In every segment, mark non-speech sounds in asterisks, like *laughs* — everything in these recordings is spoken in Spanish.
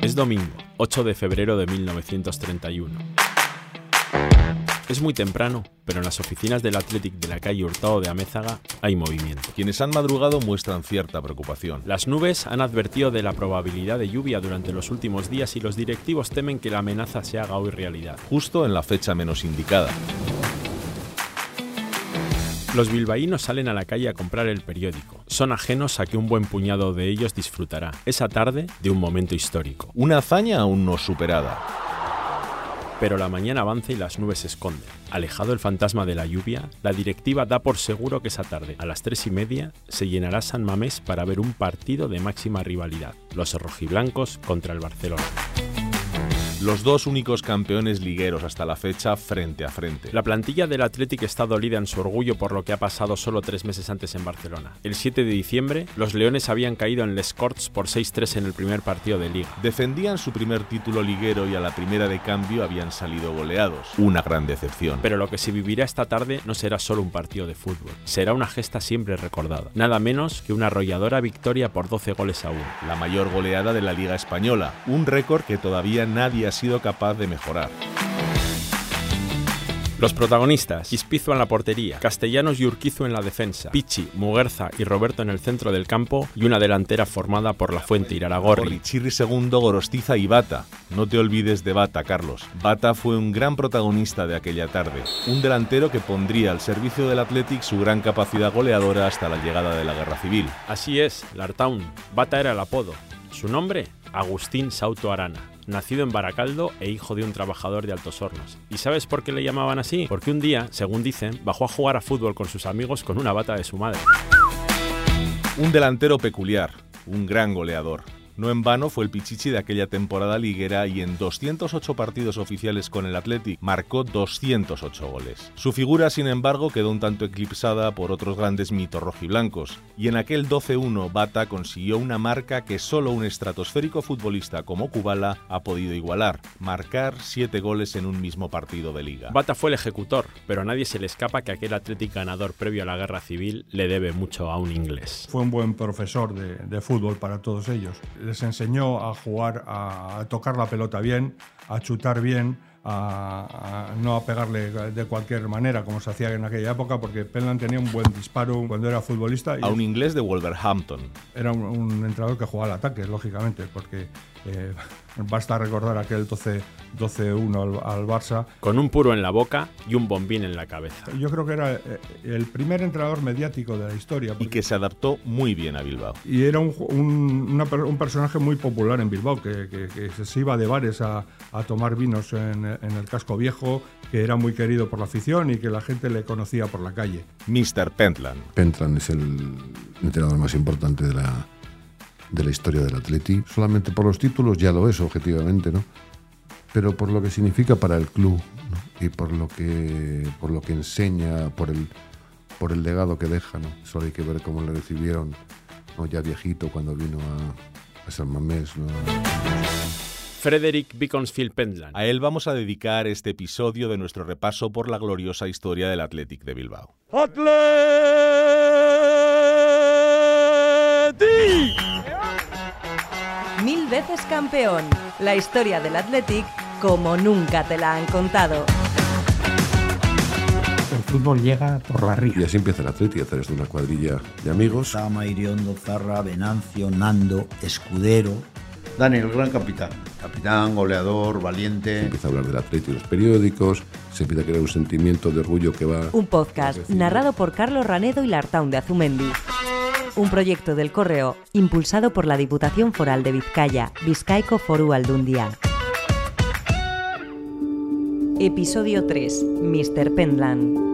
Es domingo, 8 de febrero de 1931. Es muy temprano, pero en las oficinas del Athletic de la calle Hurtado de Amézaga hay movimiento. Quienes han madrugado muestran cierta preocupación. Las nubes han advertido de la probabilidad de lluvia durante los últimos días y los directivos temen que la amenaza se haga hoy realidad. Justo en la fecha menos indicada. Los bilbaínos salen a la calle a comprar el periódico. Son ajenos a que un buen puñado de ellos disfrutará esa tarde de un momento histórico. Una hazaña aún no superada. Pero la mañana avanza y las nubes se esconden. Alejado el fantasma de la lluvia, la directiva da por seguro que esa tarde, a las tres y media, se llenará San Mamés para ver un partido de máxima rivalidad, los rojiblancos contra el Barcelona los dos únicos campeones ligueros hasta la fecha frente a frente. La plantilla del Athletic está dolida en su orgullo por lo que ha pasado solo tres meses antes en Barcelona. El 7 de diciembre, los Leones habían caído en Les Corts por 6-3 en el primer partido de liga. Defendían su primer título liguero y a la primera de cambio habían salido goleados. Una gran decepción. Pero lo que se vivirá esta tarde no será solo un partido de fútbol, será una gesta siempre recordada. Nada menos que una arrolladora victoria por 12 goles a 1. La mayor goleada de la Liga Española, un récord que todavía nadie ha sido capaz de mejorar. Los protagonistas, Ispizo en la portería, Castellanos y Urquizo en la defensa, Pichi, Muguerza y Roberto en el centro del campo y una delantera formada por La Fuente Iraragorri. Chirri segundo, Gorostiza y Bata. No te olvides de Bata, Carlos. Bata fue un gran protagonista de aquella tarde, un delantero que pondría al servicio del Athletic su gran capacidad goleadora hasta la llegada de la Guerra Civil. Así es, Lartown. Bata era el apodo. Su nombre, Agustín Sauto Arana nacido en Baracaldo e hijo de un trabajador de Altos Hornos. ¿Y sabes por qué le llamaban así? Porque un día, según dicen, bajó a jugar a fútbol con sus amigos con una bata de su madre. Un delantero peculiar, un gran goleador. No en vano fue el Pichichi de aquella temporada liguera y en 208 partidos oficiales con el Athletic marcó 208 goles. Su figura, sin embargo, quedó un tanto eclipsada por otros grandes mitos rojiblancos, y en aquel 12-1 Bata consiguió una marca que solo un estratosférico futbolista como Kubala ha podido igualar, marcar 7 goles en un mismo partido de liga. Bata fue el ejecutor, pero a nadie se le escapa que aquel Athletic ganador previo a la guerra civil le debe mucho a un inglés. Fue un buen profesor de, de fútbol para todos ellos les enseñó a jugar, a tocar la pelota bien, a chutar bien, a, no a pegarle de cualquier manera como se hacía en aquella época porque Penland tenía un buen disparo cuando era futbolista. a un inglés de Wolverhampton. Era un, entrenador que jugaba al ataque, lógicamente, porque eh, *laughs* basta recordar aquel 12-1 al, Barça. Con un puro en la boca y un bombín en la cabeza. Yo creo que era eh, el primer entrenador mediático de la historia. Y que se adaptó muy bien a Bilbao. Y era un, un, personaje muy popular en Bilbao, que, que, se iba de bares a, a tomar vinos en, en el casco viejo, que era muy querido por la afición y que la gente le conocía por la calle. Mr. Pentland. Pentland es el entrenador más importante de la, de la historia del Atleti. Solamente por los títulos ya lo es, objetivamente, ¿no? Pero por lo que significa para el club y por lo que, por lo que enseña, por el, por el legado que deja, ¿no? Solo hay que ver cómo le recibieron, ¿no? ya viejito, cuando vino a, a San Mamés, ¿no? Frederick Beaconsfield Pentland. A él vamos a dedicar este episodio de nuestro repaso por la gloriosa historia del Athletic de Bilbao. ¡Athletic! Mil veces campeón. La historia del Athletic como nunca te la han contado. El fútbol llega por la ría. Y así empieza el Athletic, hacer esto una cuadrilla de amigos. Sama, Iriondo, Zarra, Venancio, Nando, Escudero, Daniel, gran capitán. Capitán, goleador, valiente. Se empieza a hablar del atleta y los periódicos, se empieza a crear un sentimiento de orgullo que va... Un podcast narrado por Carlos Ranedo y Lartaun de Azumendi. Un proyecto del Correo impulsado por la Diputación Foral de Vizcaya, Vizcaico Foru Aldundia. Episodio 3. Mr. Penland.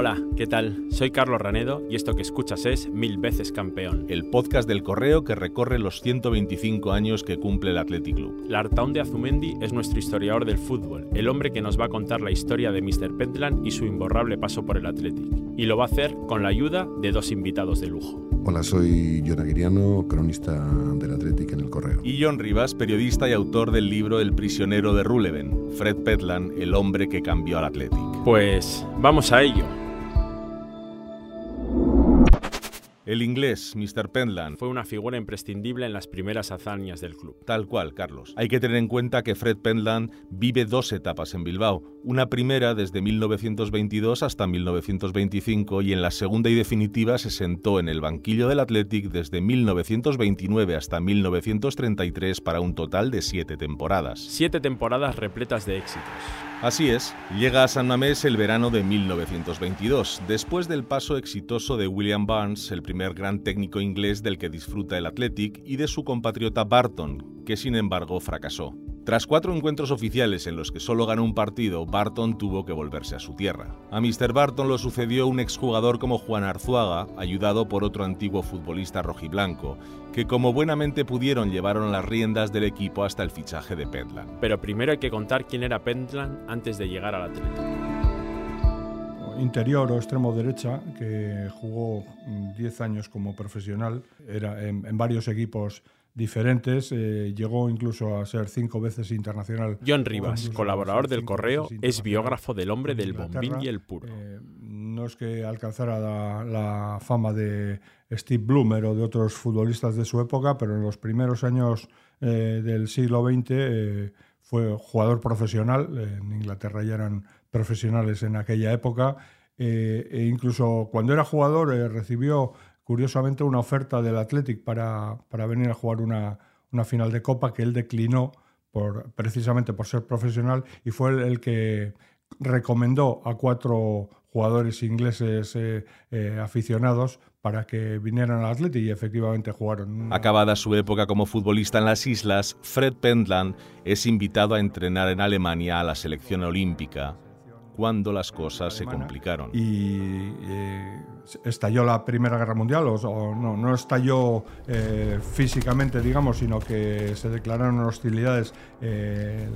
Hola, ¿qué tal? Soy Carlos Ranedo y esto que escuchas es Mil veces campeón. El podcast del correo que recorre los 125 años que cumple el Athletic Club. Lartaun de Azumendi es nuestro historiador del fútbol, el hombre que nos va a contar la historia de Mr. Pentland y su imborrable paso por el Athletic. Y lo va a hacer con la ayuda de dos invitados de lujo. Hola, soy John Aguiriano, cronista del Athletic en el Correo. Y John Rivas, periodista y autor del libro El prisionero de Ruleven, Fred Petland, el hombre que cambió al Athletic. Pues vamos a ello. El inglés, Mr. Pentland, fue una figura imprescindible en las primeras hazañas del club. Tal cual, Carlos. Hay que tener en cuenta que Fred Pentland vive dos etapas en Bilbao. Una primera desde 1922 hasta 1925 y en la segunda y definitiva se sentó en el banquillo del Athletic desde 1929 hasta 1933 para un total de siete temporadas. Siete temporadas repletas de éxitos. Así es, llega a San Mamés el verano de 1922, después del paso exitoso de William Barnes, el primer gran técnico inglés del que disfruta el Athletic, y de su compatriota Barton, que sin embargo fracasó. Tras cuatro encuentros oficiales en los que solo ganó un partido, Barton tuvo que volverse a su tierra. A Mr. Barton lo sucedió un exjugador como Juan Arzuaga, ayudado por otro antiguo futbolista rojiblanco, que como buenamente pudieron llevaron las riendas del equipo hasta el fichaje de Pentland. Pero primero hay que contar quién era Pentland antes de llegar al Atlético. Interior o extremo derecha, que jugó 10 años como profesional, era en, en varios equipos diferentes. Eh, llegó incluso a ser cinco veces internacional. John Rivas, colaborador del Correo, es biógrafo del hombre del bombín y el puro. Eh, no es que alcanzara la, fama de Steve Bloomer o de otros futbolistas de su época, pero en los primeros años eh, del siglo XX fue jugador profesional. En Inglaterra ya eran profesionales en aquella época. e incluso cuando era jugador recibió curiosamente una oferta del Athletic para, para venir a jugar una, una, final de Copa que él declinó por, precisamente por ser profesional y fue el, que recomendó a cuatro jugadores ingleses eh, eh, aficionados para que vinieran al Athletic y efectivamente jugaron. Acabada su época como futbolista en las islas, Fred Pentland es invitado a entrenar en Alemania a la selección olímpica cuando las cosas se complicaron. Y eh, estalló la Primera Guerra Mundial, o, no, no estalló eh, físicamente, digamos, sino que se declararon hostilidades eh,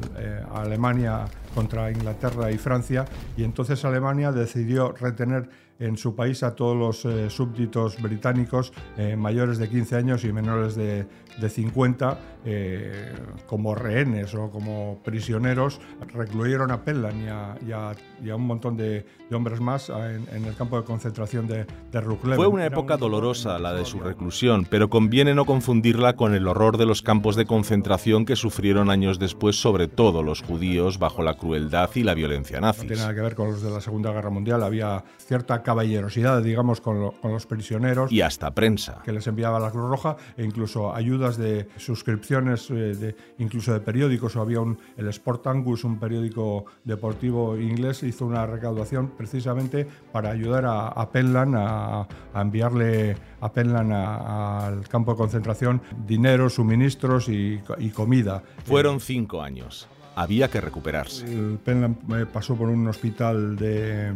a Alemania contra Inglaterra y Francia, y entonces Alemania decidió retener en su país a todos los eh, súbditos británicos eh, mayores de 15 años y menores de, de 50 eh, como rehenes o como prisioneros. Recluyeron a Penlan y a, y a, un montón de, de hombres más en, el campo de concentración de, de. Fue una época dolorosa la de su reclusión, pero conviene no confundirla con el horror de los campos de concentración que sufrieron años después, sobre todo los judíos, bajo la crueldad y la violencia nazi. No tiene nada que ver con los de la Segunda Guerra Mundial. Había cierta caballerosidad, digamos, con, con, los prisioneros. Y hasta prensa. Que les enviaba la Cruz Roja e incluso ayudas de suscripciones, eh, de, incluso de periódicos. Había un, el Sport Angus, un periódico deportivo inglés, hizo una recaudación precisamente para ayudar a, a Penland a, a, enviarle a Penland al campo de concentración dinero, suministros y, y comida. Fueron cinco años. Había que recuperarse. El Penland eh, pasó por un hospital de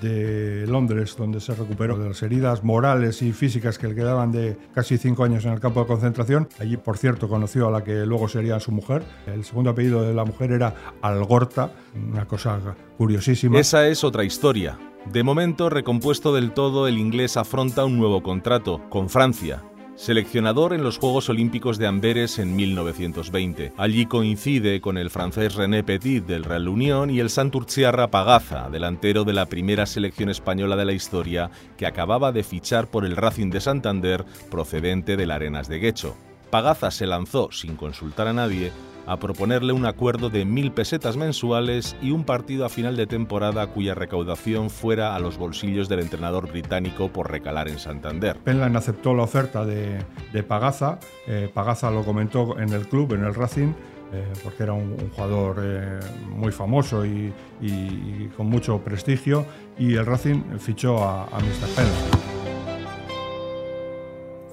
de Londres, donde se recuperó de las heridas morales y físicas que le quedaban de casi cinco años en el campo de concentración. Allí, por cierto, conoció a la que luego sería su mujer. El segundo apellido de la mujer era Algorta, una cosa curiosísima. Esa es otra historia. De momento, recompuesto del todo, el inglés afronta un nuevo contrato con Francia, seleccionador en los Juegos Olímpicos de Amberes en 1920. Allí coincide con el francés René Petit del Real Unión y el Santurciarra Pagaza, delantero de la primera selección española de la historia que acababa de fichar por el Racing de Santander procedente de la Arenas de Guecho. Pagaza se lanzó, sin consultar a nadie, a proponerle un acuerdo de mil pesetas mensuales y un partido a final de temporada cuya recaudación fuera a los bolsillos del entrenador británico por recalar en Santander. Penland aceptó la oferta de, de Pagaza, eh, Pagaza lo comentó en el club, en el Racing, eh, porque era un, jugador eh, muy famoso y, con mucho prestigio, y el Racing fichó a, a Mr. Penland.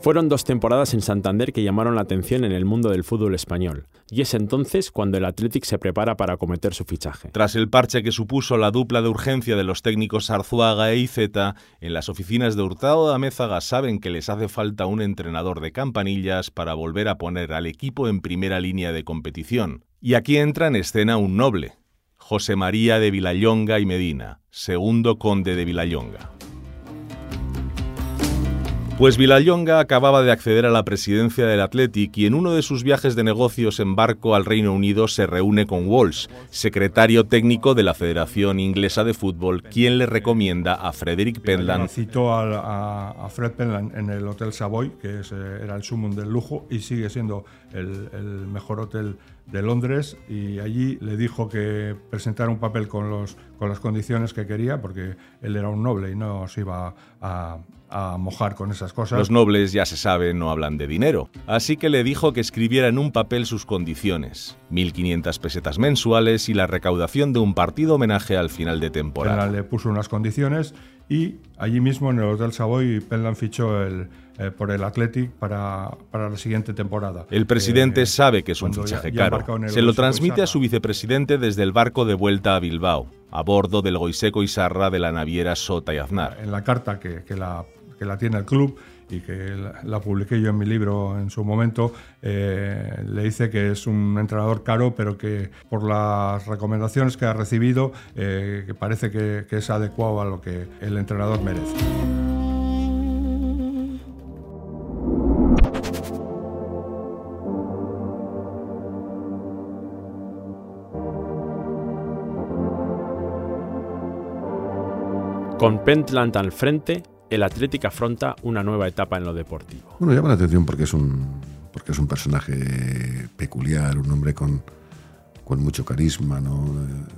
Fueron dos temporadas en Santander que llamaron la atención en el mundo del fútbol español, y es entonces cuando el Athletic se prepara para acometer su fichaje. Tras el parche que supuso la dupla de urgencia de los técnicos Arzuaga e Iceta, en las oficinas de Hurtado de Amézaga saben que les hace falta un entrenador de campanillas para volver a poner al equipo en primera línea de competición. Y aquí entra en escena un noble, José María de Vilallonga y Medina, segundo conde de Vilallonga. Pues Vilallonga acababa de acceder a la presidencia del Athletic y en uno de sus viajes de negocios en barco al Reino Unido se reúne con Walsh, secretario técnico de la Federación Inglesa de Fútbol, quien le recomienda a Frederick Pentland. Citó a, Fred Pentland en el Hotel Savoy, que eh, era el sumum del lujo y sigue siendo el, el mejor hotel de Londres y allí le dijo que presentara un papel con, los, con las condiciones que quería, porque él era un noble y no se iba a, a mojar con esas cosas. Los nobles, ya se sabe, no hablan de dinero, así que le dijo que escribiera en un papel sus condiciones, 1.500 pesetas mensuales y la recaudación de un partido homenaje al final de temporada. Le puso unas condiciones y allí mismo en el Hotel Savoy Penland fichó el, eh, por el Athletic para, para, la siguiente temporada. El presidente eh, sabe que es un fichaje caro. Se lo transmite a su vicepresidente desde el barco de vuelta a Bilbao, a bordo del Goiseco y Sarra de la naviera Sota y Aznar. En la carta que, que la que la tiene el club y que la, publiqué yo en mi libro en su momento, eh, le dice que es un entrenador caro, pero que por las recomendaciones que ha recibido, eh, que parece que, que es adecuado a lo que el entrenador merece. Con Pentland al frente, el Atlético afronta una nueva etapa en lo deportivo. Bueno, llama la atención porque es un, porque es un personaje peculiar, un hombre con, con mucho carisma, ¿no?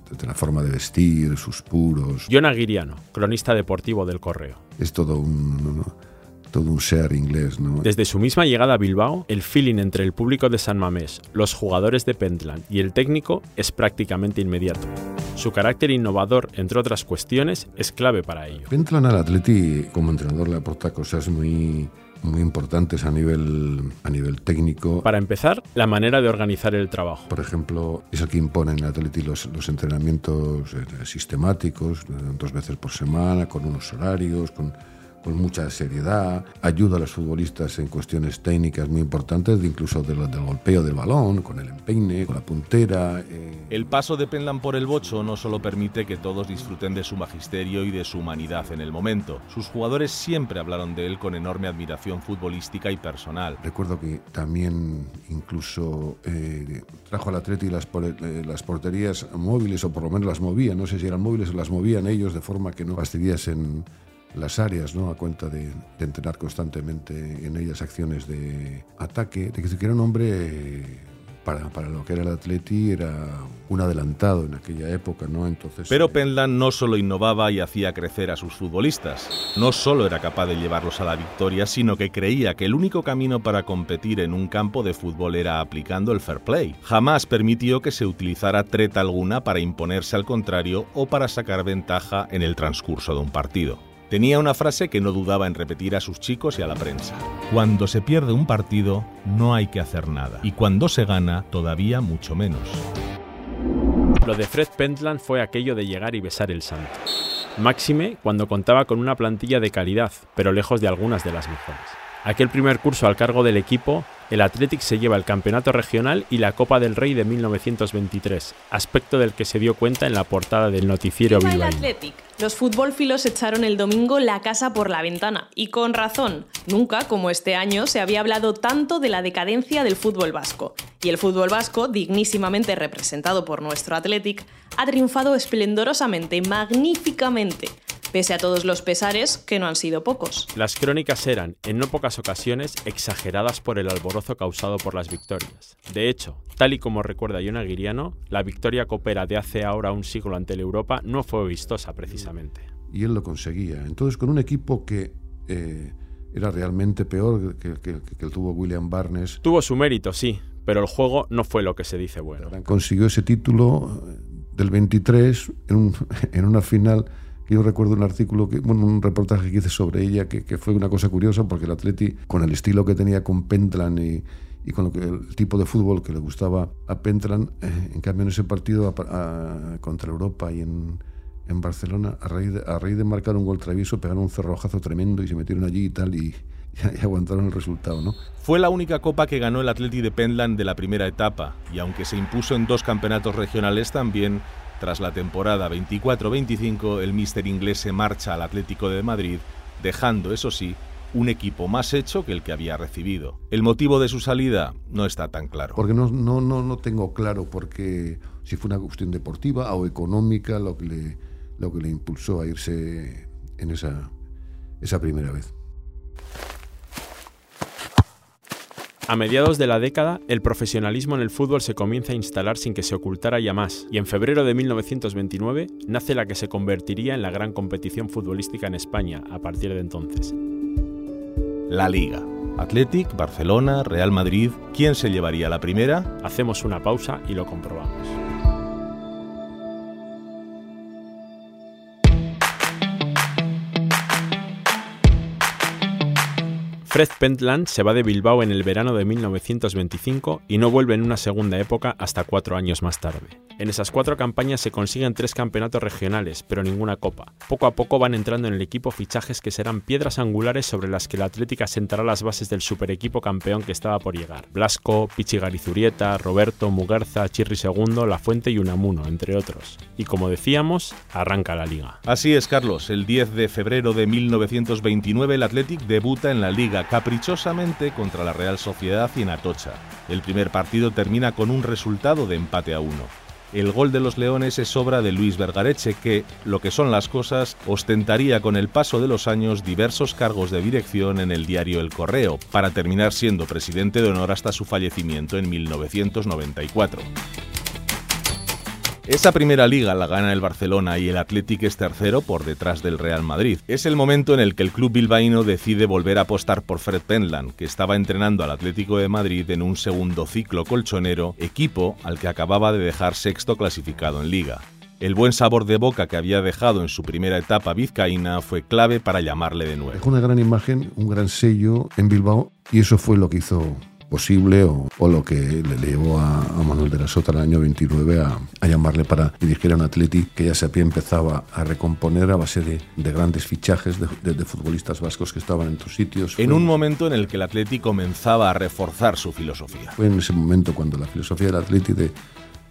Desde la forma de vestir, sus puros. John Aguiriano, cronista deportivo del Correo. Es todo un todo un ser inglés. ¿no? Desde su misma llegada a Bilbao, el feeling entre el público de San Mamés, los jugadores de Pentland y el técnico es prácticamente inmediato. Su carácter innovador, entre otras cuestiones, es clave para ello. Pentland al Atleti como entrenador le aporta cosas muy muy importantes a nivel, a nivel técnico. Para empezar, la manera de organizar el trabajo. Por ejemplo, es el que impone en Atleti los, los entrenamientos eh, sistemáticos, eh, dos veces por semana, con unos horarios, con con mucha seriedad, ayuda a los futbolistas en cuestiones técnicas muy importantes, incluso del, golpeo del balón, con el empeine, con la puntera. Eh. El paso de Penland por el bocho no solo permite que todos disfruten de su magisterio y de su humanidad en el momento. Sus jugadores siempre hablaron de él con enorme admiración futbolística y personal. Recuerdo que también incluso eh, trajo al Atleti las, eh, las porterías móviles, o por lo menos las movía, no sé si eran móviles o las movían ellos de forma que no fastidiasen las áreas, ¿no? a cuenta de, entrenar constantemente en ellas acciones de ataque, de que era un hombre para, para, lo que era el Atleti era un adelantado en aquella época, ¿no? Entonces. Pero eh, Penland no solo innovaba y hacía crecer a sus futbolistas, no solo era capaz de llevarlos a la victoria, sino que creía que el único camino para competir en un campo de fútbol era aplicando el fair play. Jamás permitió que se utilizara treta alguna para imponerse al contrario o para sacar ventaja en el transcurso de un partido. Tenía una frase que no dudaba en repetir a sus chicos y a la prensa. Cuando se pierde un partido, no hay que hacer nada. Y cuando se gana, todavía mucho menos. Lo de Fred Pentland fue aquello de llegar y besar el santo. Máxime cuando contaba con una plantilla de calidad, pero lejos de algunas de las mejores. Aquel primer curso al cargo del equipo el Athletic se lleva el campeonato regional y la Copa del Rey de 1923, aspecto del que se dio cuenta en la portada del noticiero bilbaíno. Los futbolfilos echaron el domingo la casa por la ventana, y con razón. Nunca, como este año, se había hablado tanto de la decadencia del fútbol vasco. Y el fútbol vasco, dignísimamente representado por nuestro Athletic, ha triunfado esplendorosamente, magníficamente, pese a todos los pesares que no han sido pocos. Las crónicas eran, en no pocas ocasiones, exageradas por el alborozo causado por las victorias. De hecho, tal y como recuerda John Aguiriano, la victoria copera de hace ahora un siglo ante el Europa no fue vistosa precisamente. Y él lo conseguía. Entonces, con un equipo que... Eh, era realmente peor que, que, que, tuvo William Barnes. Tuvo su mérito, sí, pero el juego no fue lo que se dice bueno. Consiguió ese título eh, del 23 en, *laughs* en una final yo recuerdo un artículo, que, bueno, un reportaje que hice sobre ella, que, que, fue una cosa curiosa, porque el Atleti, con el estilo que tenía con Pentland y, y con lo que, el tipo de fútbol que le gustaba a Pentland, eh, en cambio en ese partido contra Europa y en, en Barcelona, a raíz, de, a raíz de marcar un gol travieso, pegaron un cerrojazo tremendo y se metieron allí y tal, y, *laughs* y aguantaron el resultado, ¿no? Fue la única copa que ganó el Atleti de Pentland de la primera etapa, y aunque se impuso en dos campeonatos regionales también, tras la temporada 24-25, el míster inglés se marcha al Atlético de Madrid, dejando, eso sí, un equipo más hecho que el que había recibido. El motivo de su salida no está tan claro. Porque no, no, no, no tengo claro por qué, si fue una cuestión deportiva o económica lo que le, lo que le impulsó a irse en esa, esa primera vez. A mediados de la década, el profesionalismo en el fútbol se comienza a instalar sin que se ocultara ya más, y en febrero de 1929 nace la que se convertiría en la gran competición futbolística en España a partir de entonces. La Liga. Athletic, Barcelona, Real Madrid. ¿Quién se llevaría la primera? Hacemos una pausa y lo comprobamos. Fred Pentland se va de Bilbao en el verano de 1925 y no vuelve en una segunda época hasta cuatro años más tarde. En esas cuatro campañas se consiguen tres campeonatos regionales, pero ninguna copa. Poco a poco van entrando en el equipo fichajes que serán piedras angulares sobre las que la Atlética sentará las bases del super equipo campeón que estaba por llegar. Blasco, Pichi Garizurieta, Roberto, Muguerza, Chirri II, La Fuente y Unamuno, entre otros. Y como decíamos, arranca la liga. Así es, Carlos. El 10 de febrero de 1929 el Athletic debuta en la liga caprichosamente contra la Real Sociedad y en Atocha. El primer partido termina con un resultado de empate a uno. El gol de los Leones es obra de Luis Vergareche, que, lo que son las cosas, ostentaría con el paso de los años diversos cargos de dirección en el diario El Correo, para terminar siendo presidente de honor hasta su fallecimiento en 1994. Esa primera liga la gana el Barcelona y el Athletic es tercero por detrás del Real Madrid. Es el momento en el que el club bilbaíno decide volver a apostar por Fred Penland, que estaba entrenando al Atlético de Madrid en un segundo ciclo colchonero, equipo al que acababa de dejar sexto clasificado en liga. El buen sabor de boca que había dejado en su primera etapa vizcaína fue clave para llamarle de nuevo. Dejó una gran imagen, un gran sello en Bilbao y eso fue lo que hizo posible o, lo que le llevó a, Manuel de la Sota el año 29 a, llamarle para dirigir a un Atleti que ya se había empezado a recomponer a base de, grandes fichajes de, futbolistas vascos que estaban en otros sitios. En un momento en el que el Atleti comenzaba a reforzar su filosofía. Fue en ese momento cuando la filosofía del Atleti de,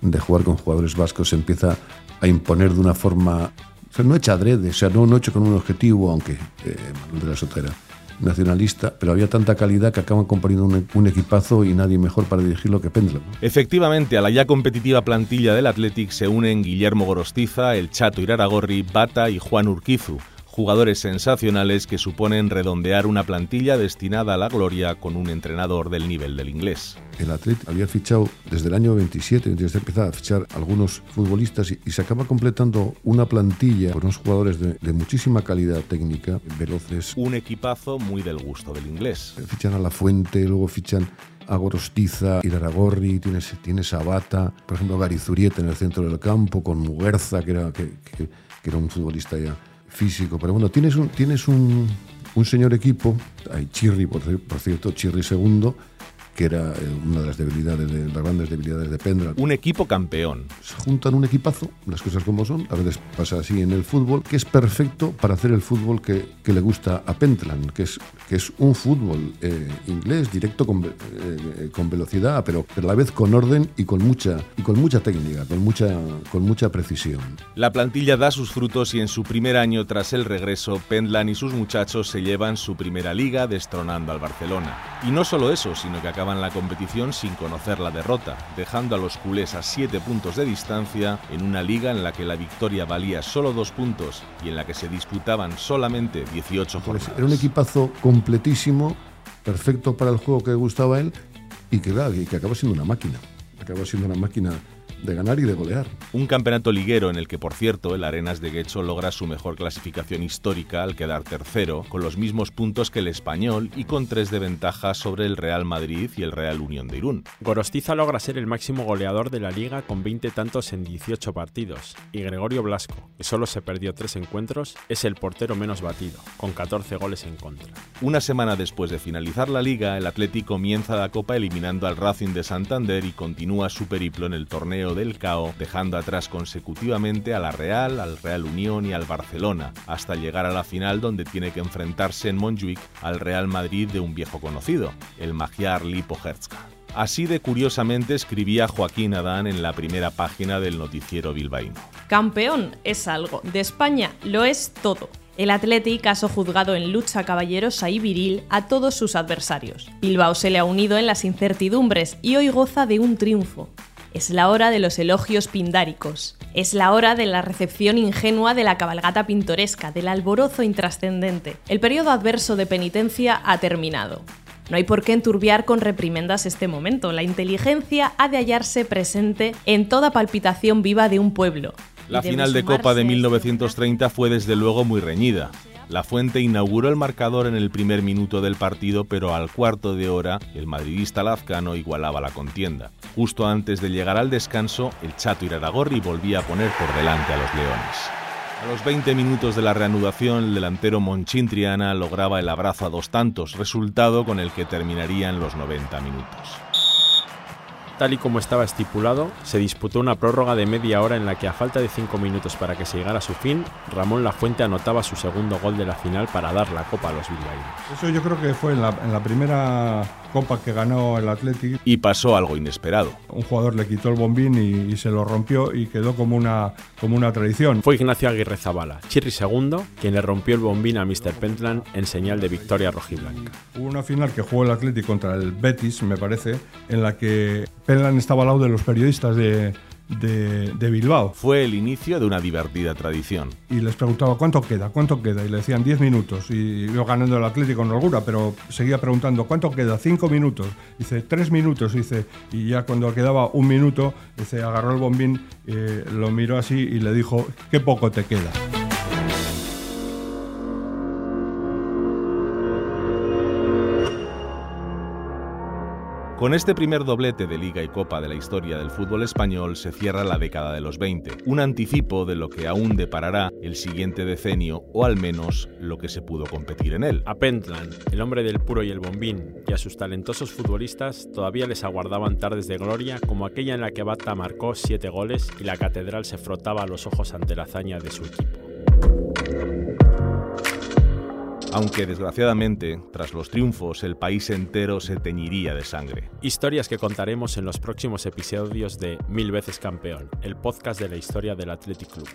de jugar con jugadores vascos se empieza a imponer de una forma o sea, no hecha adrede, o sea, no, no hecho con un objetivo, aunque eh, Manuel de la Sota era nacionalista, pero había tanta calidad que acaban componiendo un, equipazo y nadie mejor para dirigirlo que Pendler. Efectivamente, a la ya competitiva plantilla del Athletic se unen Guillermo Gorostiza, el Chato Iraragorri, Bata y Juan Urquizu jugadores sensacionales que suponen redondear una plantilla destinada a la gloria con un entrenador del nivel del inglés. El Athletic había fichado desde el año 27, desde empezar a fichar algunos futbolistas y, se acaba completando una plantilla con unos jugadores de, muchísima calidad técnica, veloces. Un equipazo muy del gusto del inglés. Fichan a La Fuente, luego fichan a Gorostiza, Iraragorri, tienes, tienes a Bata, por ejemplo Garizurieta en el centro del campo, con Muguerza, que era, que era un futbolista ya físico. Pero bueno, tienes un, tienes un, un señor equipo, hay Chirri, por, por cierto, Chirri segundo, que era eh, una de las debilidades de las grandes debilidades de Pendra. Un equipo campeón. Se juntan un equipazo, las cosas como son, a veces pasa así en el fútbol, que es perfecto para hacer el fútbol que, que le gusta a Pentland, que es, que es un fútbol eh, inglés, directo con, eh, con velocidad, pero, a la vez con orden y con mucha, y con mucha técnica, con mucha, con mucha precisión. La plantilla da sus frutos y en su primer año tras el regreso, Pentland y sus muchachos se llevan su primera liga destronando al Barcelona. Y no solo eso, sino que acaba la competición sin conocer la derrota, dejando a los culés a 7 puntos de distancia en una liga en la que la victoria valía solo 2 puntos y en la que se disputaban solamente 18 jornadas. Era un equipazo completísimo, perfecto para el juego que gustaba a él y que, y que acabó siendo una máquina. Acabó siendo una máquina de ganar y de golear. Un campeonato liguero en el que, por cierto, el Arenas de Guecho logra su mejor clasificación histórica al quedar tercero, con los mismos puntos que el español y con tres de ventaja sobre el Real Madrid y el Real Unión de Irún. Gorostiza logra ser el máximo goleador de la liga con 20 tantos en 18 partidos, y Gregorio Blasco, que solo se perdió tres encuentros, es el portero menos batido, con 14 goles en contra. Una semana después de finalizar la liga, el Atlético comienza la Copa eliminando al Racing de Santander y continúa su periplo en el torneo del CAO, dejando atrás consecutivamente a la Real, al Real Unión y al Barcelona, hasta llegar a la final donde tiene que enfrentarse en Montjuic al Real Madrid de un viejo conocido, el Magyar Lipo Así de curiosamente escribía Joaquín Adán en la primera página del noticiero bilbaíno. Campeón es algo, de España lo es todo. El Athletic caso juzgado en lucha caballerosa y viril a todos sus adversarios. Bilbao se le ha unido en las incertidumbres y hoy goza de un triunfo. Es la hora de los elogios pindáricos. Es la hora de la recepción ingenua de la cabalgata pintoresca, del alborozo intrascendente. El periodo adverso de penitencia ha terminado. No hay por qué enturbiar con reprimendas este momento. La inteligencia ha de hallarse presente en toda palpitación viva de un pueblo. La final de Copa de 1930 fue desde luego muy reñida. La Fuente inauguró el marcador en el primer minuto del partido, pero al cuarto de hora el madridista lazcano igualaba la contienda. Justo antes de llegar al descanso, el Chato Iraragorri volvía a poner por delante a los Leones. A los 20 minutos de la reanudación, el delantero Monchín Triana lograba el abrazo a dos tantos, resultado con el que terminarían los 90 minutos. Tal y como estaba estipulado, se disputó una prórroga de media hora en la que a falta de 5 minutos para que se llegara a su fin, Ramón Lafuente anotaba su segundo gol de la final para dar la copa a los bilbaínos. Eso yo creo que fue en la, primera copa que ganó el Athletic. Y pasó algo inesperado. Un jugador le quitó el bombín y, se lo rompió y quedó como una, como una tradición. Fue Ignacio Aguirre Zabala, Chirri II, quien le rompió el bombín a Mr. Pentland en señal de victoria rojiblanca. Hubo una final que jugó el Athletic contra el Betis, me parece, en la que Pentland estaba al lado de los periodistas de, de, Bilbao. Fue el inicio de una divertida tradición. Y les preguntaba cuánto queda, cuánto queda, y le decían 10 minutos, y yo ganando el Atlético en holgura, pero seguía preguntando cuánto queda, 5 minutos, dice 3 minutos, dice, y ya cuando quedaba un minuto, dice, agarró el bombín, eh, lo miró así y le dijo, qué poco te queda. Con este primer doblete de Liga y Copa de la historia del fútbol español se cierra la década de los 20, un anticipo de lo que aún deparará el siguiente decenio o al menos lo que se pudo competir en él. A Pentland, el hombre del puro y el bombín, y a sus talentosos futbolistas todavía les aguardaban tardes de gloria como aquella en la que Bata marcó siete goles y la catedral se frotaba los ojos ante la hazaña de su equipo aunque desgraciadamente, tras los triunfos, el país entero se teñiría de sangre. Historias que contaremos en los próximos episodios de Mil veces campeón, el podcast de la historia del Athletic Club.